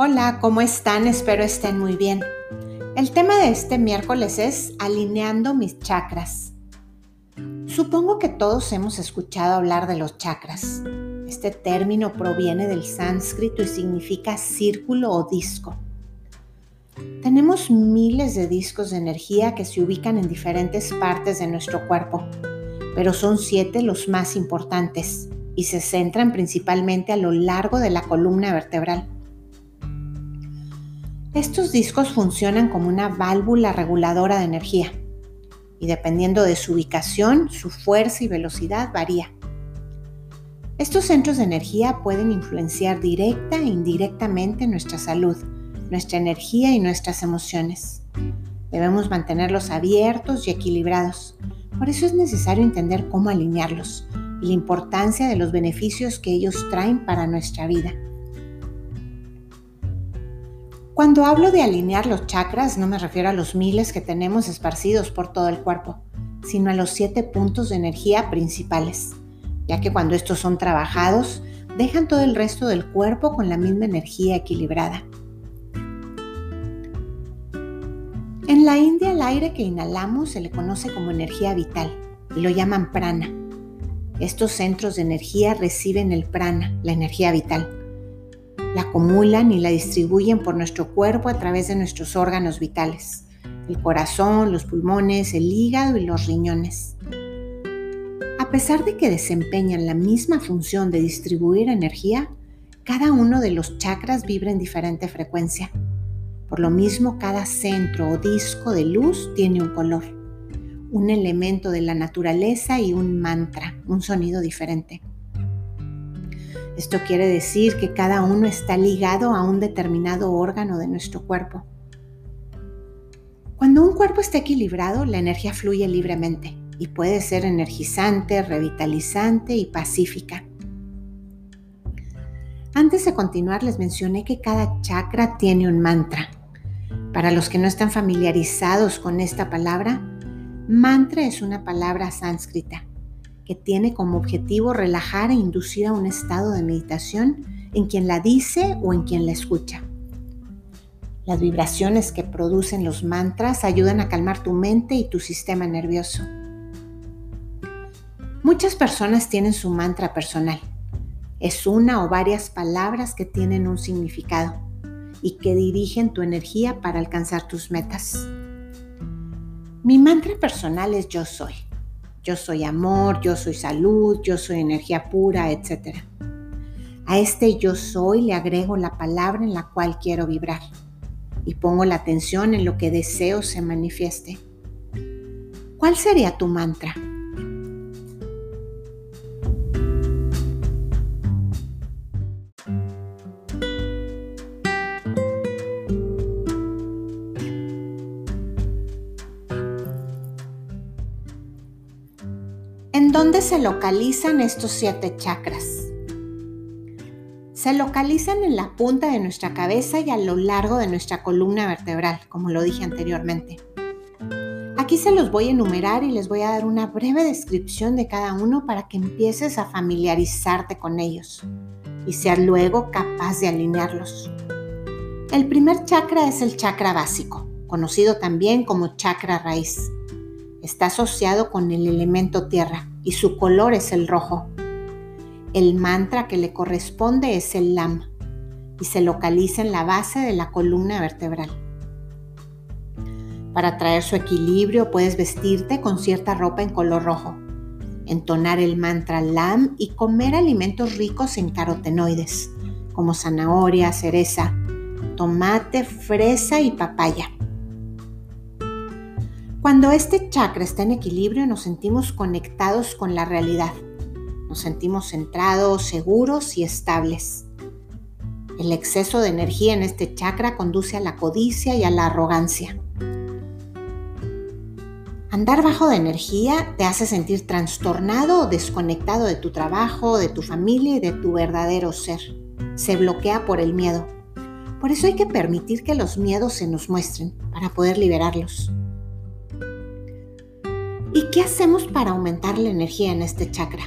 Hola, ¿cómo están? Espero estén muy bien. El tema de este miércoles es alineando mis chakras. Supongo que todos hemos escuchado hablar de los chakras. Este término proviene del sánscrito y significa círculo o disco. Tenemos miles de discos de energía que se ubican en diferentes partes de nuestro cuerpo, pero son siete los más importantes y se centran principalmente a lo largo de la columna vertebral. Estos discos funcionan como una válvula reguladora de energía y dependiendo de su ubicación, su fuerza y velocidad varía. Estos centros de energía pueden influenciar directa e indirectamente nuestra salud, nuestra energía y nuestras emociones. Debemos mantenerlos abiertos y equilibrados. Por eso es necesario entender cómo alinearlos y la importancia de los beneficios que ellos traen para nuestra vida. Cuando hablo de alinear los chakras, no me refiero a los miles que tenemos esparcidos por todo el cuerpo, sino a los siete puntos de energía principales, ya que cuando estos son trabajados, dejan todo el resto del cuerpo con la misma energía equilibrada. En la India el aire que inhalamos se le conoce como energía vital y lo llaman prana. Estos centros de energía reciben el prana, la energía vital la acumulan y la distribuyen por nuestro cuerpo a través de nuestros órganos vitales, el corazón, los pulmones, el hígado y los riñones. A pesar de que desempeñan la misma función de distribuir energía, cada uno de los chakras vibra en diferente frecuencia. Por lo mismo, cada centro o disco de luz tiene un color, un elemento de la naturaleza y un mantra, un sonido diferente. Esto quiere decir que cada uno está ligado a un determinado órgano de nuestro cuerpo. Cuando un cuerpo está equilibrado, la energía fluye libremente y puede ser energizante, revitalizante y pacífica. Antes de continuar les mencioné que cada chakra tiene un mantra. Para los que no están familiarizados con esta palabra, mantra es una palabra sánscrita que tiene como objetivo relajar e inducir a un estado de meditación en quien la dice o en quien la escucha. Las vibraciones que producen los mantras ayudan a calmar tu mente y tu sistema nervioso. Muchas personas tienen su mantra personal. Es una o varias palabras que tienen un significado y que dirigen tu energía para alcanzar tus metas. Mi mantra personal es yo soy. Yo soy amor, yo soy salud, yo soy energía pura, etc. A este yo soy le agrego la palabra en la cual quiero vibrar y pongo la atención en lo que deseo se manifieste. ¿Cuál sería tu mantra? Dónde se localizan estos siete chakras? Se localizan en la punta de nuestra cabeza y a lo largo de nuestra columna vertebral, como lo dije anteriormente. Aquí se los voy a enumerar y les voy a dar una breve descripción de cada uno para que empieces a familiarizarte con ellos y seas luego capaz de alinearlos. El primer chakra es el chakra básico, conocido también como chakra raíz. Está asociado con el elemento tierra y su color es el rojo. El mantra que le corresponde es el LAM y se localiza en la base de la columna vertebral. Para traer su equilibrio puedes vestirte con cierta ropa en color rojo, entonar el mantra LAM y comer alimentos ricos en carotenoides, como zanahoria, cereza, tomate, fresa y papaya. Cuando este chakra está en equilibrio nos sentimos conectados con la realidad. Nos sentimos centrados, seguros y estables. El exceso de energía en este chakra conduce a la codicia y a la arrogancia. Andar bajo de energía te hace sentir trastornado o desconectado de tu trabajo, de tu familia y de tu verdadero ser. Se bloquea por el miedo. Por eso hay que permitir que los miedos se nos muestren para poder liberarlos. ¿Y qué hacemos para aumentar la energía en este chakra?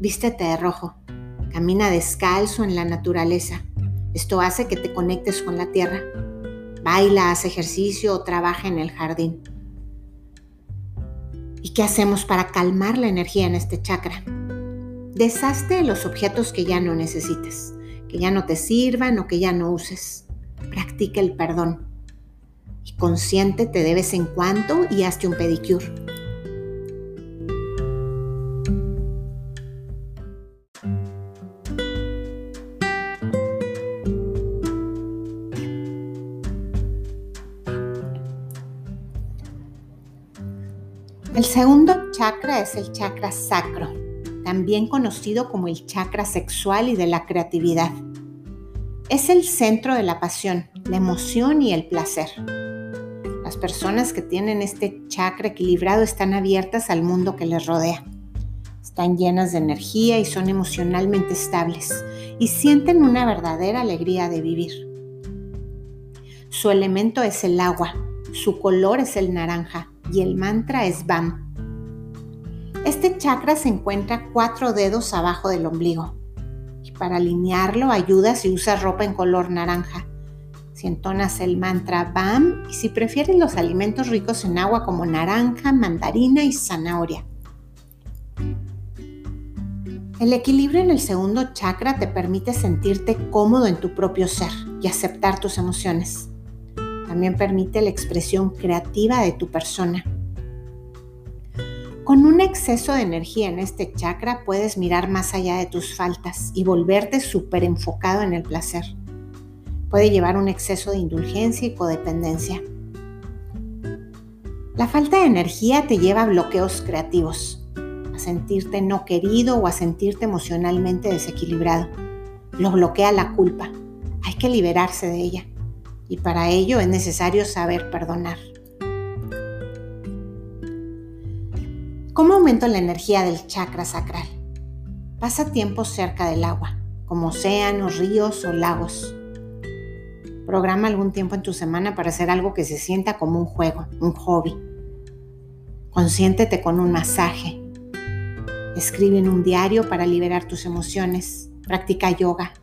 Vístete de rojo. Camina descalzo en la naturaleza. Esto hace que te conectes con la tierra. Baila, haz ejercicio o trabaja en el jardín. ¿Y qué hacemos para calmar la energía en este chakra? Deshazte de los objetos que ya no necesites, que ya no te sirvan o que ya no uses. Practica el perdón. Y consiéntete de vez en cuando y hazte un pedicure. Chakra es el chakra sacro, también conocido como el chakra sexual y de la creatividad. Es el centro de la pasión, la emoción y el placer. Las personas que tienen este chakra equilibrado están abiertas al mundo que les rodea. Están llenas de energía y son emocionalmente estables y sienten una verdadera alegría de vivir. Su elemento es el agua, su color es el naranja y el mantra es BAM. Este chakra se encuentra cuatro dedos abajo del ombligo. Y para alinearlo ayuda si usas ropa en color naranja. Si entonas el mantra BAM y si prefieres los alimentos ricos en agua como naranja, mandarina y zanahoria. El equilibrio en el segundo chakra te permite sentirte cómodo en tu propio ser y aceptar tus emociones. También permite la expresión creativa de tu persona. Con un exceso de energía en este chakra puedes mirar más allá de tus faltas y volverte súper enfocado en el placer. Puede llevar un exceso de indulgencia y codependencia. La falta de energía te lleva a bloqueos creativos, a sentirte no querido o a sentirte emocionalmente desequilibrado. Lo bloquea la culpa. Hay que liberarse de ella y para ello es necesario saber perdonar. ¿Cómo aumento la energía del chakra sacral? Pasa tiempo cerca del agua, como océanos, ríos o lagos. Programa algún tiempo en tu semana para hacer algo que se sienta como un juego, un hobby. Consiéntete con un masaje. Escribe en un diario para liberar tus emociones. Practica yoga.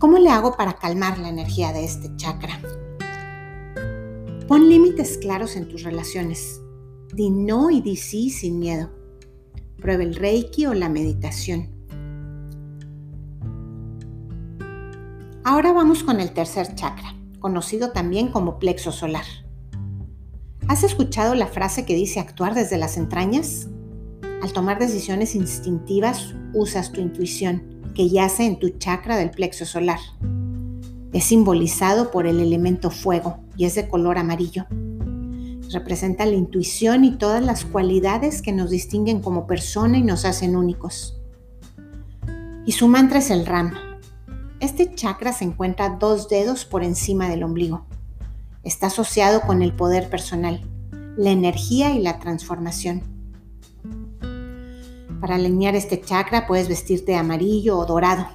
¿Cómo le hago para calmar la energía de este chakra? Pon límites claros en tus relaciones. Di no y di sí sin miedo. Prueba el reiki o la meditación. Ahora vamos con el tercer chakra, conocido también como plexo solar. ¿Has escuchado la frase que dice actuar desde las entrañas? Al tomar decisiones instintivas usas tu intuición que yace en tu chakra del plexo solar. Es simbolizado por el elemento fuego y es de color amarillo. Representa la intuición y todas las cualidades que nos distinguen como persona y nos hacen únicos. Y su mantra es el Ram. Este chakra se encuentra dos dedos por encima del ombligo. Está asociado con el poder personal, la energía y la transformación. Para alinear este chakra puedes vestirte de amarillo o dorado,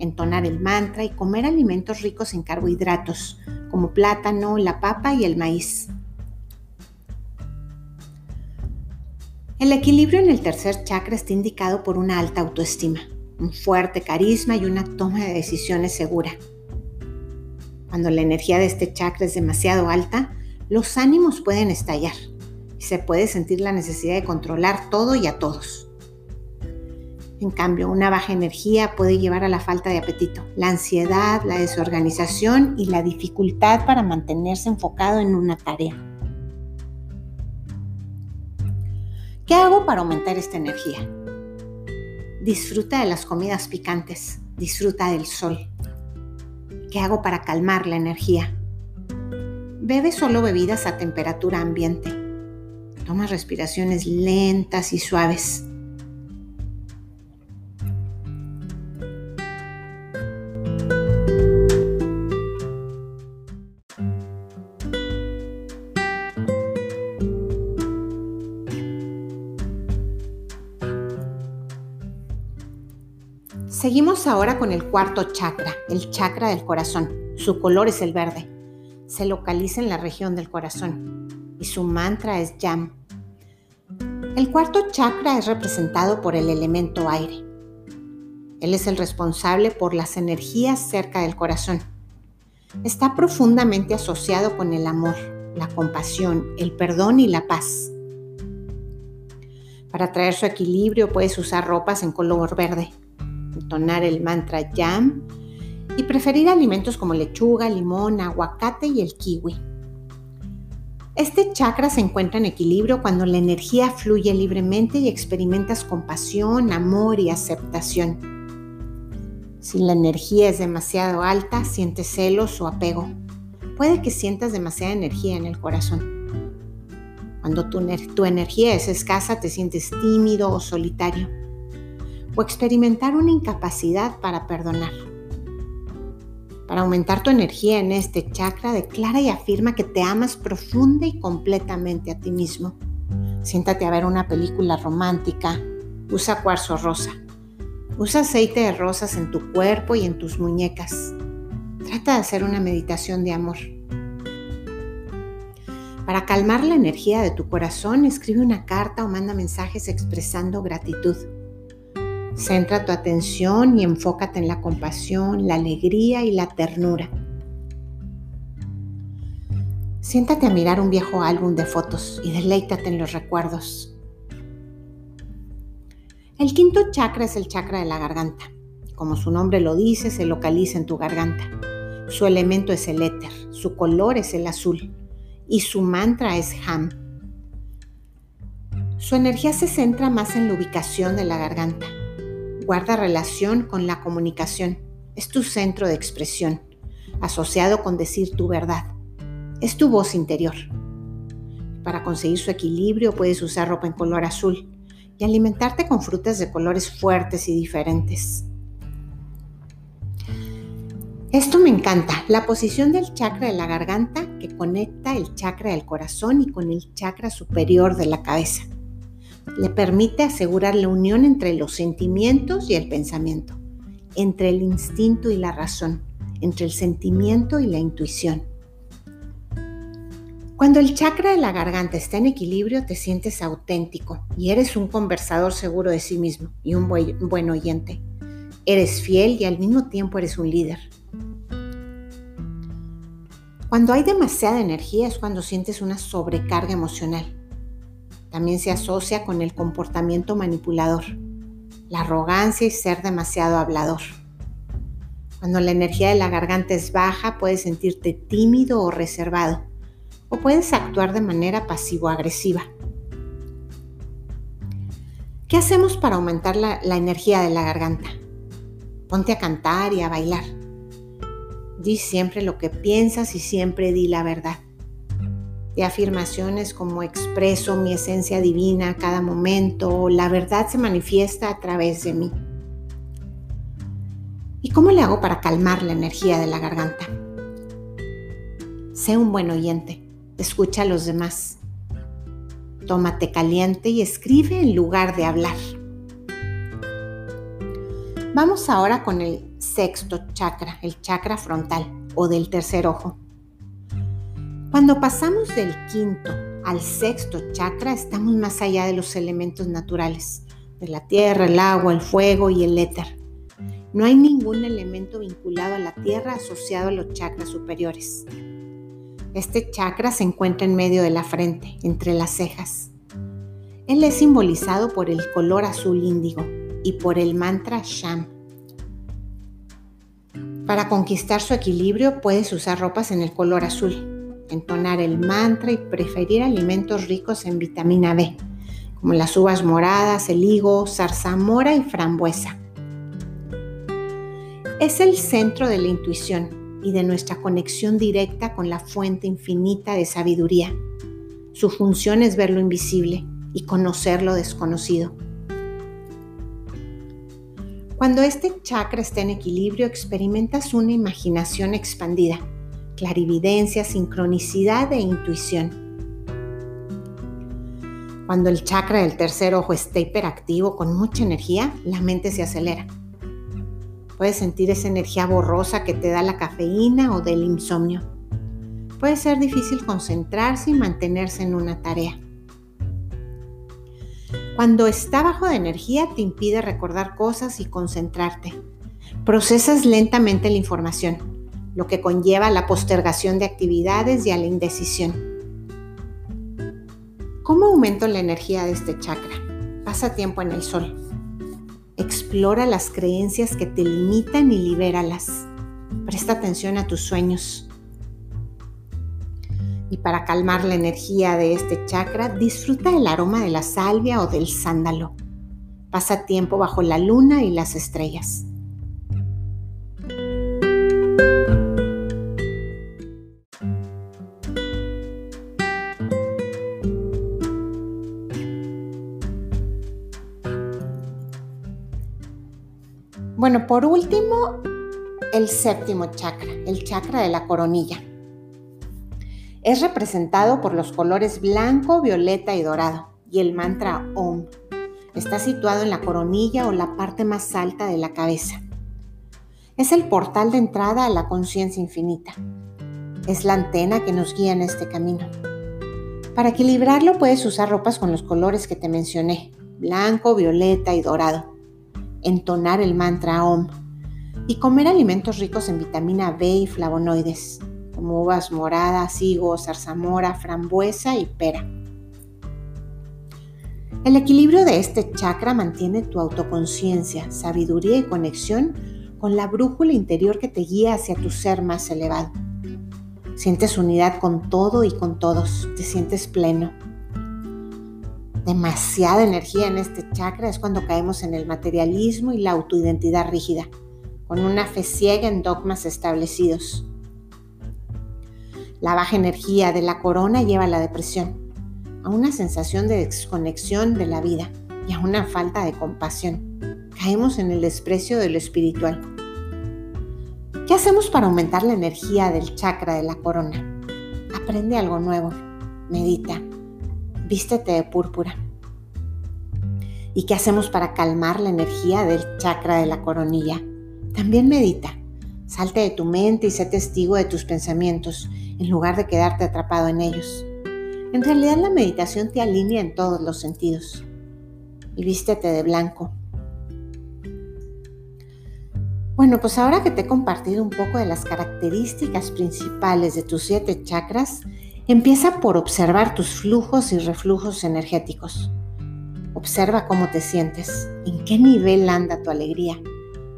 entonar el mantra y comer alimentos ricos en carbohidratos, como plátano, la papa y el maíz. El equilibrio en el tercer chakra está indicado por una alta autoestima, un fuerte carisma y una toma de decisiones segura. Cuando la energía de este chakra es demasiado alta, los ánimos pueden estallar y se puede sentir la necesidad de controlar todo y a todos. En cambio, una baja energía puede llevar a la falta de apetito, la ansiedad, la desorganización y la dificultad para mantenerse enfocado en una tarea. ¿Qué hago para aumentar esta energía? Disfruta de las comidas picantes, disfruta del sol. ¿Qué hago para calmar la energía? Bebe solo bebidas a temperatura ambiente. Toma respiraciones lentas y suaves. Seguimos ahora con el cuarto chakra, el chakra del corazón. Su color es el verde. Se localiza en la región del corazón y su mantra es Yam. El cuarto chakra es representado por el elemento aire. Él es el responsable por las energías cerca del corazón. Está profundamente asociado con el amor, la compasión, el perdón y la paz. Para traer su equilibrio puedes usar ropas en color verde, entonar el mantra YAM y preferir alimentos como lechuga, limón, aguacate y el kiwi. Este chakra se encuentra en equilibrio cuando la energía fluye libremente y experimentas compasión, amor y aceptación. Si la energía es demasiado alta, sientes celos o apego. Puede que sientas demasiada energía en el corazón. Cuando tu, tu energía es escasa, te sientes tímido o solitario. O experimentar una incapacidad para perdonar. Para aumentar tu energía en este chakra, declara y afirma que te amas profunda y completamente a ti mismo. Siéntate a ver una película romántica. Usa cuarzo rosa. Usa aceite de rosas en tu cuerpo y en tus muñecas. Trata de hacer una meditación de amor. Para calmar la energía de tu corazón, escribe una carta o manda mensajes expresando gratitud. Centra tu atención y enfócate en la compasión, la alegría y la ternura. Siéntate a mirar un viejo álbum de fotos y deleítate en los recuerdos. El quinto chakra es el chakra de la garganta. Como su nombre lo dice, se localiza en tu garganta. Su elemento es el éter, su color es el azul y su mantra es Ham. Su energía se centra más en la ubicación de la garganta, guarda relación con la comunicación. Es tu centro de expresión, asociado con decir tu verdad. Es tu voz interior. Para conseguir su equilibrio puedes usar ropa en color azul y alimentarte con frutas de colores fuertes y diferentes. Esto me encanta, la posición del chakra de la garganta que conecta el chakra del corazón y con el chakra superior de la cabeza le permite asegurar la unión entre los sentimientos y el pensamiento, entre el instinto y la razón, entre el sentimiento y la intuición. Cuando el chakra de la garganta está en equilibrio, te sientes auténtico y eres un conversador seguro de sí mismo y un buen oyente. Eres fiel y al mismo tiempo eres un líder. Cuando hay demasiada energía es cuando sientes una sobrecarga emocional también se asocia con el comportamiento manipulador, la arrogancia y ser demasiado hablador. Cuando la energía de la garganta es baja, puedes sentirte tímido o reservado, o puedes actuar de manera pasivo-agresiva. ¿Qué hacemos para aumentar la, la, energía de la garganta? Ponte a cantar y a bailar. Di siempre lo que piensas y siempre di la verdad de afirmaciones como expreso mi esencia divina cada momento, la verdad se manifiesta a través de mí. ¿Y cómo le hago para calmar la energía de la garganta? Sé un buen oyente, escucha a los demás. Tómate caliente y escribe en lugar de hablar. Vamos ahora con el sexto chakra, el chakra frontal o del tercer ojo. Cuando pasamos del quinto al sexto chakra, estamos más allá de los elementos naturales, de la tierra, el agua, el fuego y el éter. No hay ningún elemento vinculado a la tierra asociado a los chakras superiores. Este chakra se encuentra en medio de la frente, entre las cejas. Él es simbolizado por el color azul índigo y por el mantra Sham. Para conquistar su equilibrio puedes usar ropas en el color azul, entonar el mantra y preferir alimentos ricos en vitamina B, como las uvas moradas, el higo, zarzamora y frambuesa. Es el centro de la intuición y de nuestra conexión directa con la fuente infinita de sabiduría. Su función es ver lo invisible y conocer lo desconocido. Cuando este chakra está en equilibrio, experimentas una imaginación expandida clarividencia, sincronicidad e intuición. Cuando el chakra del tercer ojo está hiperactivo con mucha energía, la mente se acelera. Puedes sentir esa energía borrosa que te da la cafeína o del insomnio. Puede ser difícil concentrarse y mantenerse en una tarea. Cuando está bajo de energía te impide recordar cosas y concentrarte. Procesas lentamente la información, lo que conlleva a la postergación de actividades y a la indecisión. ¿Cómo aumento la energía de este chakra? Pasa tiempo en el sol. Explora las creencias que te limitan y libéralas. Presta atención a tus sueños. Y para calmar la energía de este chakra, disfruta el aroma de la salvia o del sándalo. Pasa tiempo bajo la luna y las estrellas. Bueno, por último, el séptimo chakra, el chakra de la coronilla. Es representado por los colores blanco, violeta y dorado y el mantra Om. Está situado en la coronilla o la parte más alta de la cabeza. Es el portal de entrada a la conciencia infinita. Es la antena que nos guía en este camino. Para equilibrarlo puedes usar ropas con los colores que te mencioné, blanco, violeta y dorado entonar el mantra OM y comer alimentos ricos en vitamina B y flavonoides, como uvas moradas, higos, zarzamora, frambuesa y pera. El equilibrio de este chakra mantiene tu autoconciencia, sabiduría y conexión con la brújula interior que te guía hacia tu ser más elevado. Sientes unidad con todo y con todos, te sientes pleno demasiada energía en este chakra es cuando caemos en el materialismo y la autoidentidad rígida, con una fe ciega en dogmas establecidos. La baja energía de la corona lleva a la depresión, a una sensación de desconexión de la vida y a una falta de compasión. Caemos en el desprecio de lo espiritual. ¿Qué hacemos para aumentar la energía del chakra de la corona? Aprende algo nuevo, medita, vístete de púrpura. ¿Y qué hacemos para calmar la energía del chakra de la coronilla? También medita. Salte de tu mente y sé testigo de tus pensamientos en lugar de quedarte atrapado en ellos. En realidad la meditación te alinea en todos los sentidos. Y vístete de blanco. Bueno, pues ahora que te he compartido un poco de las características principales de tus siete chakras, Empieza por observar tus flujos y reflujos energéticos. Observa cómo te sientes, en qué nivel anda tu alegría,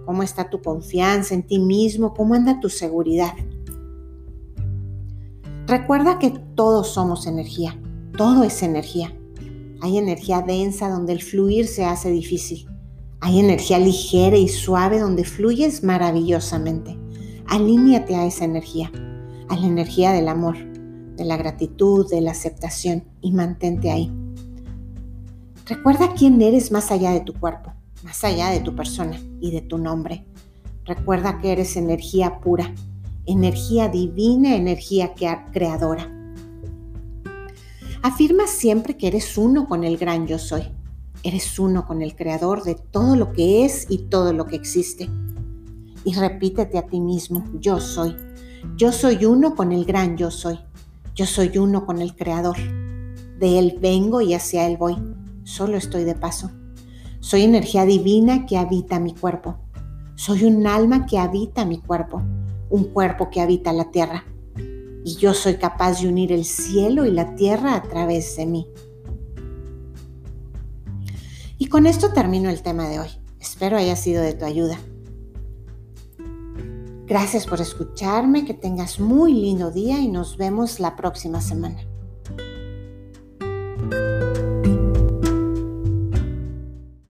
cómo está tu confianza en ti mismo, cómo anda tu seguridad. Recuerda que todos somos energía, todo es energía. Hay energía densa donde el fluir se hace difícil. Hay energía ligera y suave donde fluyes maravillosamente. Alíñate a esa energía, a la energía del amor de la gratitud, de la aceptación y mantente ahí. Recuerda quién eres más allá de tu cuerpo, más allá de tu persona y de tu nombre. Recuerda que eres energía pura, energía divina, energía creadora. Afirma siempre que eres uno con el gran yo soy. Eres uno con el creador de todo lo que es y todo lo que existe. Y repítete a ti mismo, yo soy. Yo soy uno con el gran yo soy. Yo soy uno con el Creador. De Él vengo y hacia Él voy. Solo estoy de paso. Soy energía divina que habita mi cuerpo. Soy un alma que habita mi cuerpo, un cuerpo que habita la tierra. Y yo soy capaz de unir el cielo y la tierra a través de mí. Y con esto termino el tema de hoy. Espero haya sido de tu ayuda. Gracias por escucharme, que tengas muy lindo día y nos vemos la próxima semana.